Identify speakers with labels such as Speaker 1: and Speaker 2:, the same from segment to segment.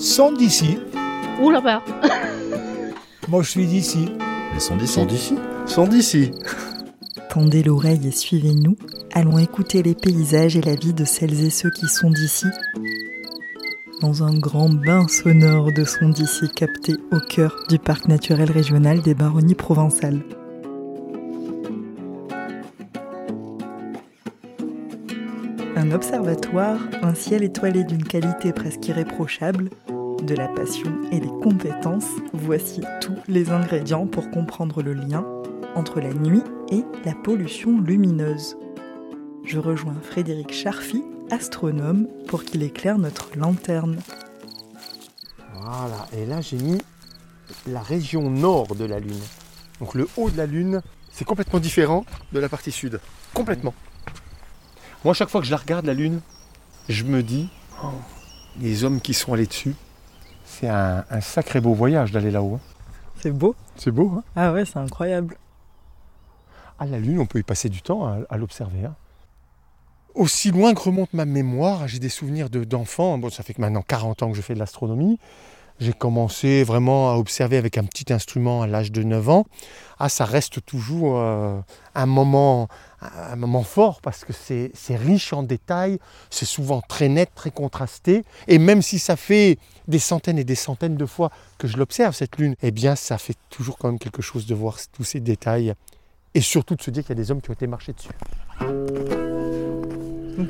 Speaker 1: sont d'ici.
Speaker 2: Ouh là-bas
Speaker 1: Moi, je suis d'ici.
Speaker 3: Ils sont d'ici.
Speaker 4: Sont d'ici Sont d'ici.
Speaker 5: Tendez l'oreille et suivez-nous. Allons écouter les paysages et la vie de celles et ceux qui sont d'ici. Dans un grand bain sonore de sons d'ici capté au cœur du parc naturel régional des Baronnies provençales. Un observatoire, un ciel étoilé d'une qualité presque irréprochable, de la passion et des compétences, voici tous les ingrédients pour comprendre le lien entre la nuit et la pollution lumineuse. Je rejoins Frédéric Charfy, astronome, pour qu'il éclaire notre lanterne.
Speaker 4: Voilà, et là j'ai mis la région nord de la Lune. Donc le haut de la Lune, c'est complètement différent de la partie sud. Complètement. Moi, chaque fois que je la regarde, la Lune, je me dis, oh, les hommes qui sont allés dessus, c'est un, un sacré beau voyage d'aller là-haut. hein.
Speaker 5: C'est beau
Speaker 4: C'est beau, hein
Speaker 5: Ah ouais, c'est incroyable.
Speaker 4: À la Lune, on peut y passer du temps à, à l'observer. hein. Aussi loin que remonte ma mémoire, j'ai des souvenirs de- d'enfants. Bon, ça fait que maintenant 40 ans que je fais de l'astronomie. J'ai commencé vraiment à observer avec un petit instrument à l'âge de 9 ans. Ah, ça reste toujours euh, un, moment, un moment fort parce que c'est riche en détails, c'est souvent très net, très contrasté. Et même si ça fait des centaines et des centaines de fois que je l'observe, cette lune, eh bien, ça fait toujours quand même quelque chose de voir tous ces détails et surtout de se dire qu'il y a des hommes qui ont été marchés dessus.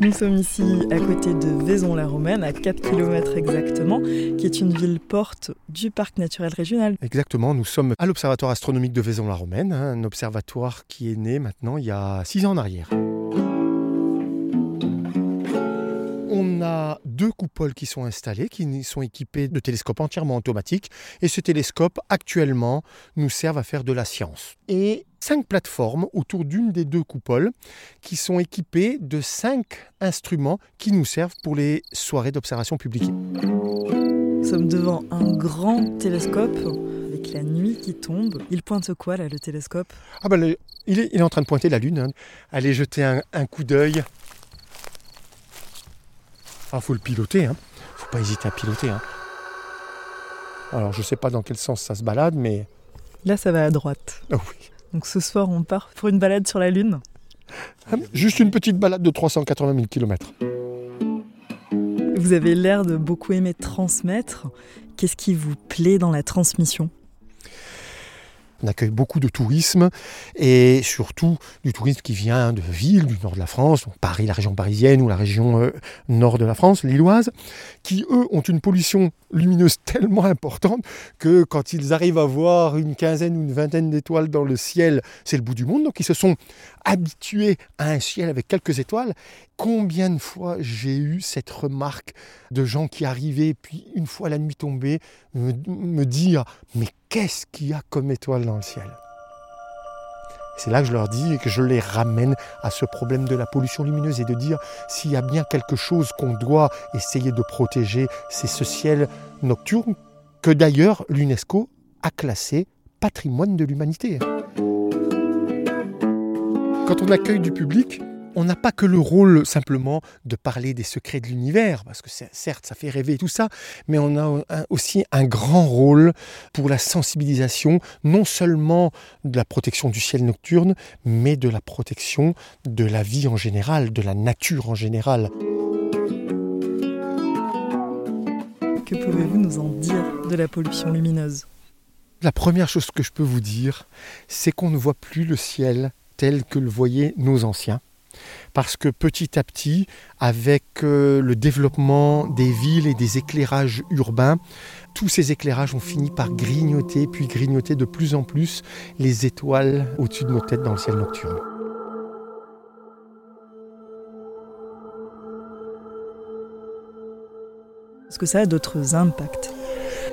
Speaker 5: Nous sommes ici à côté de Vaison-la-Romaine, à 4 km exactement, qui est une ville porte du parc naturel régional.
Speaker 4: Exactement, nous sommes à l'Observatoire astronomique de Vaison-la-Romaine, hein, un observatoire qui est né maintenant il y a six ans en arrière. A deux coupoles qui sont installées, qui sont équipées de télescopes entièrement automatiques. Et ce télescope, actuellement, nous servent à faire de la science. Et cinq plateformes autour d'une des deux coupoles qui sont équipées de cinq instruments qui nous servent pour les soirées d'observation publique.
Speaker 5: Nous sommes devant un grand télescope avec la nuit qui tombe. Il pointe quoi là, le télescope?
Speaker 4: Ah ben, le- il, est, il est en train de pointer la Lune. hein. Allez jeter un, un coup d'œil. Ah, faut le piloter. Hein. Faut pas hésiter à piloter. hein. Alors, je sais pas dans quel sens ça se balade, mais
Speaker 5: Là, ça va à droite.
Speaker 4: ah oui.
Speaker 5: Donc ce soir, on part pour une balade sur la Lune.
Speaker 4: Ah, Juste une petite balade de 380 000 km.
Speaker 5: Vous avez l'air de beaucoup aimer transmettre. Qu'est-ce qui vous plaît dans la transmission?
Speaker 4: On accueille beaucoup de tourisme et surtout du tourisme qui vient de villes du nord de la France, Paris, la région parisienne ou la région euh, nord de la France, lilloise, qui eux ont une pollution lumineuse tellement importante que quand ils arrivent à voir une quinzaine ou une vingtaine d'étoiles dans le ciel, c'est le bout du monde. Donc ils se sont habitués à un ciel avec quelques étoiles. Combien de fois j'ai eu cette remarque de gens qui arrivaient, puis une fois la nuit tombée, me, me dire mais qu'est-ce qu'il y a comme étoile dans le ciel? C'est là que je leur dis et que je les ramène à ce problème de la pollution lumineuse et de dire s'il y a bien quelque chose qu'on doit essayer de protéger, c'est ce ciel nocturne que d'ailleurs l'UNESCO a classé patrimoine de l'humanité. Quand on accueille du public, on n'a pas que le rôle simplement de parler des secrets de l'univers, parce que certes ça fait rêver tout ça, mais on a un- aussi un grand rôle pour la sensibilisation, non seulement de la protection du ciel nocturne, mais de la protection de la vie en général, de la nature en général.
Speaker 5: Que pouvez-vous nous en dire de la pollution lumineuse?
Speaker 4: La première chose que je peux vous dire, c'est qu'on ne voit plus le ciel tel que le voyaient nos anciens. Parce que petit à petit, avec euh, le développement des villes et des éclairages urbains, tous ces éclairages ont fini par grignoter, puis grignoter de plus en plus les étoiles au-dessus de nos têtes dans le ciel nocturne.
Speaker 5: Est-ce que ça a d'autres impacts?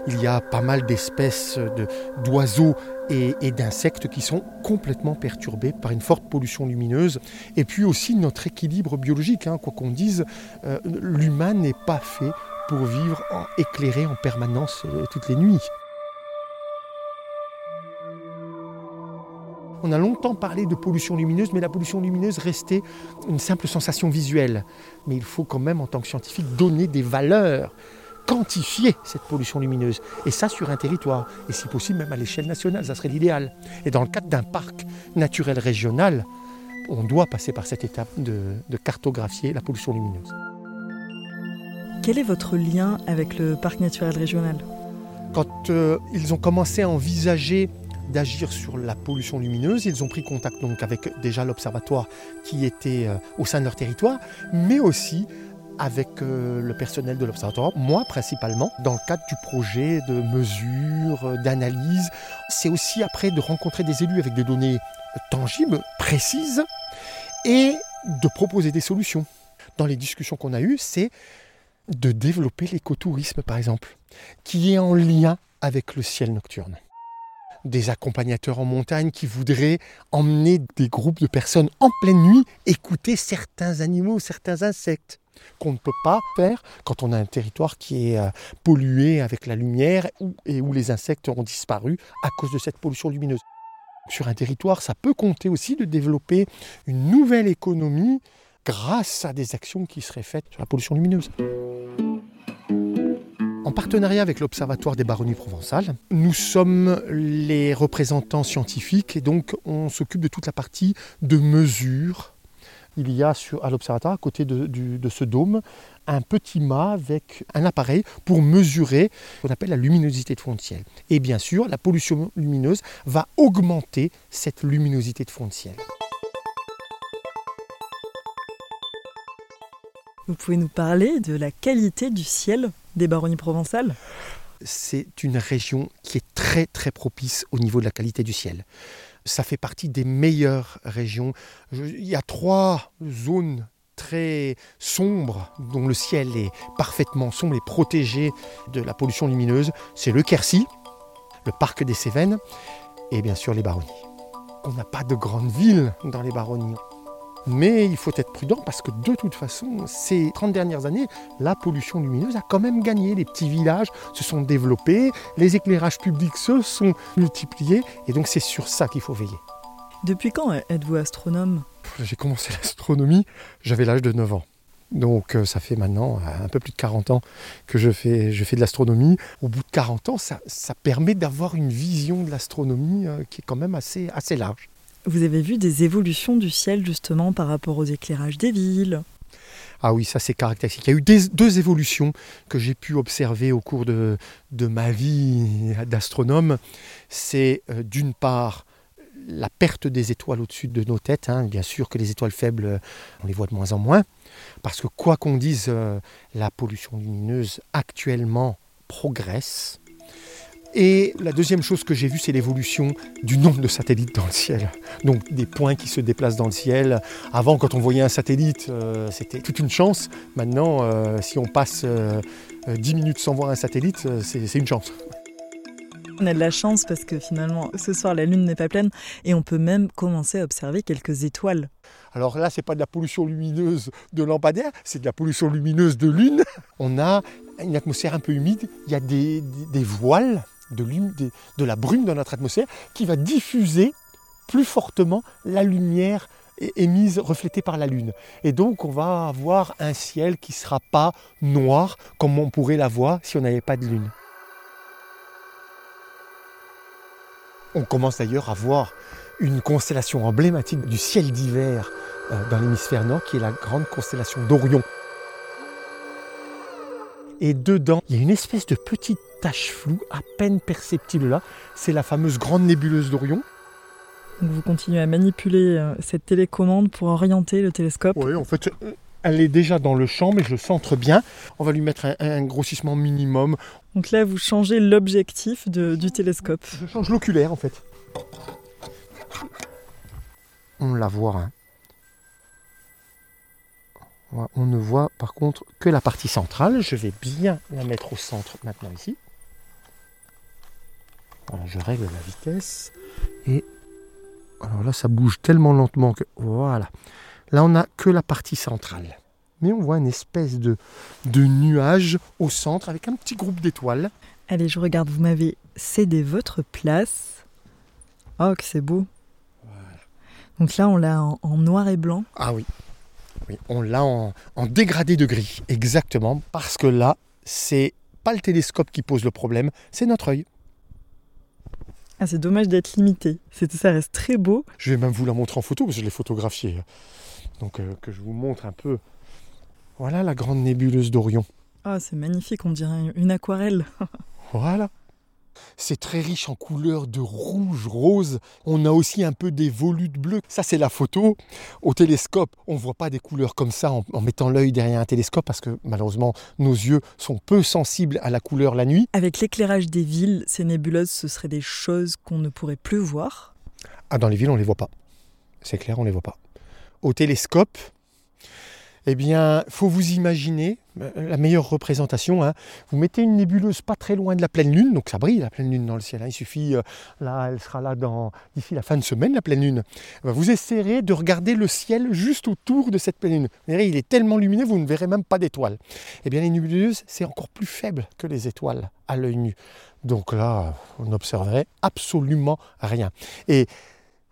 Speaker 4: Il y a pas mal d'espèces de- d'oiseaux et, d'insectes qui sont complètement perturbés par une forte pollution lumineuse. Et puis aussi notre équilibre biologique. hein. Quoi qu'on dise, euh, l'humain n'est pas fait pour vivre éclairé en permanence euh, toutes les nuits. On a longtemps parlé de pollution lumineuse, mais la pollution lumineuse restait une simple sensation visuelle. Mais il faut quand même, en tant que scientifique, donner des valeurs quantifier cette pollution lumineuse. Et ça sur un territoire, et si possible même à l'échelle nationale, ça serait l'idéal. Et dans le cadre d'un parc naturel régional, on doit passer par cette étape de, de cartographier la pollution lumineuse.
Speaker 5: Quel est votre lien avec le parc naturel régional?
Speaker 4: Quand euh, ils ont commencé à envisager d'agir sur la pollution lumineuse, ils ont pris contact donc avec déjà l'observatoire qui était euh, au sein de leur territoire, mais aussi avec euh, le personnel de l'observatoire, moi principalement, dans le cadre du projet de mesure, euh, d'analyse. C'est aussi après de rencontrer des élus avec des données tangibles, précises, et de proposer des solutions. Dans les discussions qu'on a eues, c'est de développer l'écotourisme, par exemple, qui est en lien avec le ciel nocturne. Des accompagnateurs en montagne qui voudraient emmener des groupes de personnes en pleine nuit écouter certains animaux, certains insectes qu'on ne peut pas faire quand on a un territoire qui est euh, pollué avec la lumière et où les insectes ont disparu à cause de cette pollution lumineuse. Sur un territoire, ça peut compter aussi de développer une nouvelle économie grâce à des actions qui seraient faites sur la pollution lumineuse. En partenariat avec l'Observatoire des baronnies provençales, nous sommes les représentants scientifiques et donc on s'occupe de toute la partie de mesure. Il y a sur, à l'Observatoire, à côté de, de ce dôme, un petit mât avec un appareil pour mesurer ce qu'on appelle la luminosité de fond de ciel. Et bien sûr, la pollution lumineuse va augmenter cette luminosité de fond de ciel.
Speaker 5: Vous pouvez nous parler de la qualité du ciel des baronnies provençales?
Speaker 4: C'est une région qui est très très propice au niveau de la qualité du ciel. Ça fait partie des meilleures régions. Il y a trois zones très sombres dont le ciel est parfaitement sombre et protégé de la pollution lumineuse. C'est le Quercy, le parc des Cévennes et bien sûr les baronnies. On n'a pas de grandes villes dans les baronnies. Mais il faut être prudent parce que de toute façon, ces 30 dernières années, la pollution lumineuse a quand même gagné. Les petits villages se sont développés, les éclairages publics se sont multipliés, et donc c'est sur ça qu'il faut veiller.
Speaker 5: Depuis quand êtes-vous astronome?
Speaker 4: J'ai commencé l'astronomie, j'avais l'âge de 9 ans. Donc euh, ça fait maintenant euh, un peu plus de 40 ans que je fais, je fais de l'astronomie. Au bout de 40 ans, ça, ça permet d'avoir une vision de l'astronomie euh, qui est quand même assez, assez large.
Speaker 5: Vous avez vu des évolutions du ciel justement par rapport aux éclairages des villes
Speaker 4: Ah oui, ça c'est caractéristique. Il y a eu deux évolutions que j'ai pu observer au cours de, ma vie d'astronome. C'est euh, d'une part la perte des étoiles au-dessus de nos têtes. hein. Bien sûr que les étoiles faibles, on les voit de moins en moins. Parce que quoi qu'on dise, euh, la pollution lumineuse actuellement progresse. Et la deuxième chose que j'ai vue, c'est l'évolution du nombre de satellites dans le ciel. Donc des points qui se déplacent dans le ciel, avant, quand on voyait un satellite, euh, c'était toute une chance. Maintenant, euh, si on passe euh, euh, 10 minutes sans voir un satellite, c'est c'est une chance.
Speaker 5: On a de la chance parce que finalement ce soir la lune n'est pas pleine et on peut même commencer à observer quelques étoiles.
Speaker 4: Alors là, c'est pas de la pollution lumineuse de lampadaire, c'est de la pollution lumineuse de lune. On a une atmosphère un peu humide, il y a des, des- des voiles, de, la brume dans notre atmosphère qui va diffuser plus fortement la lumière émise, reflétée par la lune. Et donc, on va avoir un ciel qui ne sera pas noir comme on pourrait l'avoir si on n'avait pas de lune. On commence d'ailleurs à voir une constellation emblématique du ciel d'hiver euh, dans l'hémisphère nord, qui est la grande constellation d'Orion. Et dedans, il y a une espèce de petite tache floue, à peine perceptible là. C'est la fameuse grande nébuleuse d'Orion.
Speaker 5: Donc vous continuez à manipuler euh, cette télécommande pour orienter le télescope.
Speaker 4: Oui, en fait, elle est déjà dans le champ, mais je le centre bien. On va lui mettre un, un grossissement minimum.
Speaker 5: Donc là vous changez l'objectif du télescope.
Speaker 4: Je change l'oculaire en fait. On la voit. hein. Voilà, On ne voit par contre que la partie centrale. Je vais bien la mettre au centre maintenant ici. Voilà, je règle la vitesse. Et alors là, ça bouge tellement lentement que voilà. Là, on n'a que la partie centrale. Mais on voit une espèce de, de nuage au centre avec un petit groupe d'étoiles.
Speaker 5: Allez, je regarde, vous m'avez cédé votre place. Oh, que c'est beau. Donc là, on l'a en, en noir et blanc.
Speaker 4: Ah oui. Oui, on l'a en, en dégradé de gris, exactement, parce que là, c'est pas le télescope qui pose le problème, c'est notre œil.
Speaker 5: Ah, c'est dommage d'être limité. Ça reste très beau.
Speaker 4: Je vais même vous la montrer en photo parce que je l'ai photographiée. Donc euh, que je vous montre un peu. Voilà la grande nébuleuse d'Orion.
Speaker 5: Ah, c'est magnifique, on dirait une aquarelle.
Speaker 4: Voilà. C'est très riche en couleurs de rouge, rose. On a aussi un peu des volutes bleues. Ça, c'est la photo. Au télescope, on ne voit pas des couleurs comme ça en, en mettant l'œil derrière un télescope parce que malheureusement, nos yeux sont peu sensibles à la couleur la nuit.
Speaker 5: Avec l'éclairage des villes, ces nébuleuses, ce seraient des choses qu'on ne pourrait plus voir?
Speaker 4: Ah, dans les villes, on ne les voit pas. C'est clair, on ne les voit pas. Au télescope, eh bien, faut vous imaginer euh, la meilleure représentation. hein. Vous mettez une nébuleuse pas très loin de la pleine lune, donc ça brille la pleine lune dans le ciel. hein. Il suffit, euh, là, elle sera là dans d'ici la fin de semaine, la pleine lune. Eh ben, Vous essaierez de regarder le ciel juste autour de cette pleine lune. Vous verrez, il est tellement lumineux, vous ne verrez même pas d'étoiles. Eh bien, les nébuleuses, c'est encore plus faible que les étoiles à l'œil nu. Donc là, on n'observerait absolument rien. Et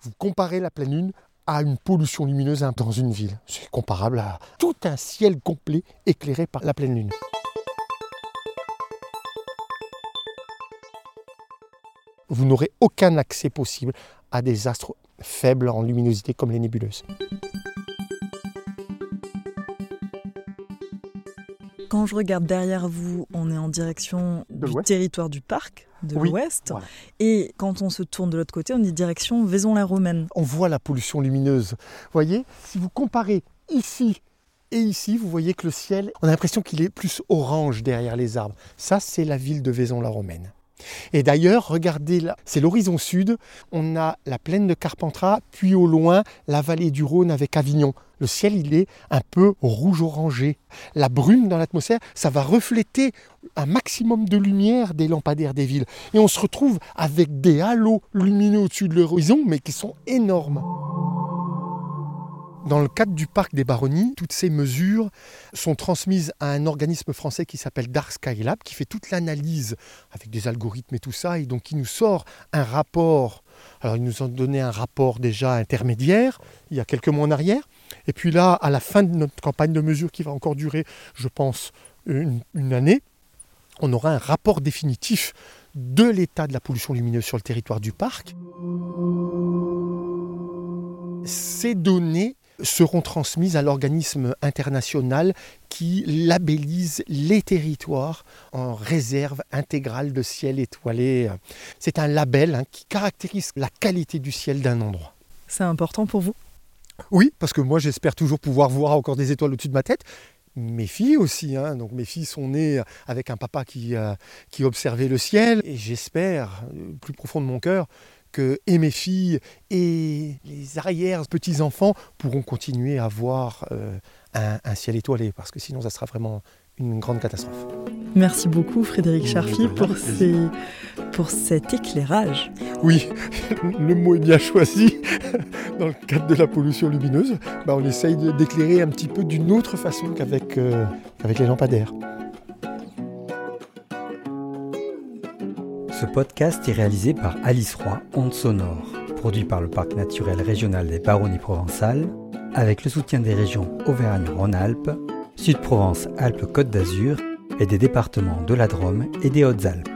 Speaker 4: vous comparez la pleine lune à une pollution lumineuse hein, dans une ville. C'est comparable à tout un ciel complet éclairé par la pleine lune. Vous n'aurez aucun accès possible à des astres faibles en luminosité comme les nébuleuses.
Speaker 5: Quand je regarde derrière vous, on est en direction
Speaker 4: De
Speaker 5: du territoire du parc, de
Speaker 4: Oui,
Speaker 5: l'ouest.
Speaker 4: voilà.
Speaker 5: Et quand on se tourne de l'autre côté, on est direction Vaison-la-Romaine.
Speaker 4: On voit la pollution lumineuse. Vous voyez, si vous comparez ici et ici, vous voyez que le ciel, on a l'impression qu'il est plus orange derrière les arbres. Ça, c'est la ville de Vaison-la-Romaine. Et d'ailleurs, regardez là, c'est l'horizon sud. On a la plaine de Carpentras, puis au loin, la vallée du Rhône avec Avignon. Le ciel, il est un peu rouge-orangé. La brume dans l'atmosphère, ça va refléter un maximum de lumière des lampadaires des villes. Et on se retrouve avec des halos lumineux au-dessus de l'horizon, mais qui sont énormes. Dans le cadre du parc des Baronnies, toutes ces mesures sont transmises à un organisme français qui s'appelle Dark Skylab, qui fait toute l'analyse avec des algorithmes et tout ça, et donc qui nous sort un rapport. Alors, ils nous ont donné un rapport déjà intermédiaire, il y a quelques mois en arrière. Et puis là, à la fin de notre campagne de mesures, qui va encore durer, je pense, une, une année, on aura un rapport définitif de l'état de la pollution lumineuse sur le territoire du parc. Ces données seront transmises à l'organisme international qui labellise les territoires en réserve intégrale de ciel étoilé. C'est un label hein, qui caractérise la qualité du ciel d'un endroit.
Speaker 5: C'est important pour vous?
Speaker 4: Oui, parce que moi j'espère toujours pouvoir voir encore des étoiles au-dessus de ma tête. Mes filles aussi, hein. donc mes filles sont nées avec un papa qui, euh, qui observait le ciel et j'espère, euh, plus profond de mon cœur, que et mes filles et les arrières petits-enfants pourront continuer à voir euh, un ciel étoilé, parce que sinon ça sera vraiment une grande catastrophe.
Speaker 5: Merci beaucoup Frédéric Charfy
Speaker 4: rien,
Speaker 5: pour,
Speaker 4: avec
Speaker 5: ces, pour cet éclairage.
Speaker 4: Oui, le mot est bien choisi. Dans le cadre de la pollution lumineuse, bah, on essaye d'éclairer un petit peu d'une autre façon qu'avec euh, qu'avec les lampadaires.
Speaker 2: Ce podcast est réalisé par Alice Roy, Onde Sonore, produit par le Parc naturel régional des Baronnies provençales, avec le soutien des régions Auvergne-Rhône-Alpes, Sud-Provence-Alpes-Côte d'Azur et des départements de la Drôme et des Hautes-Alpes.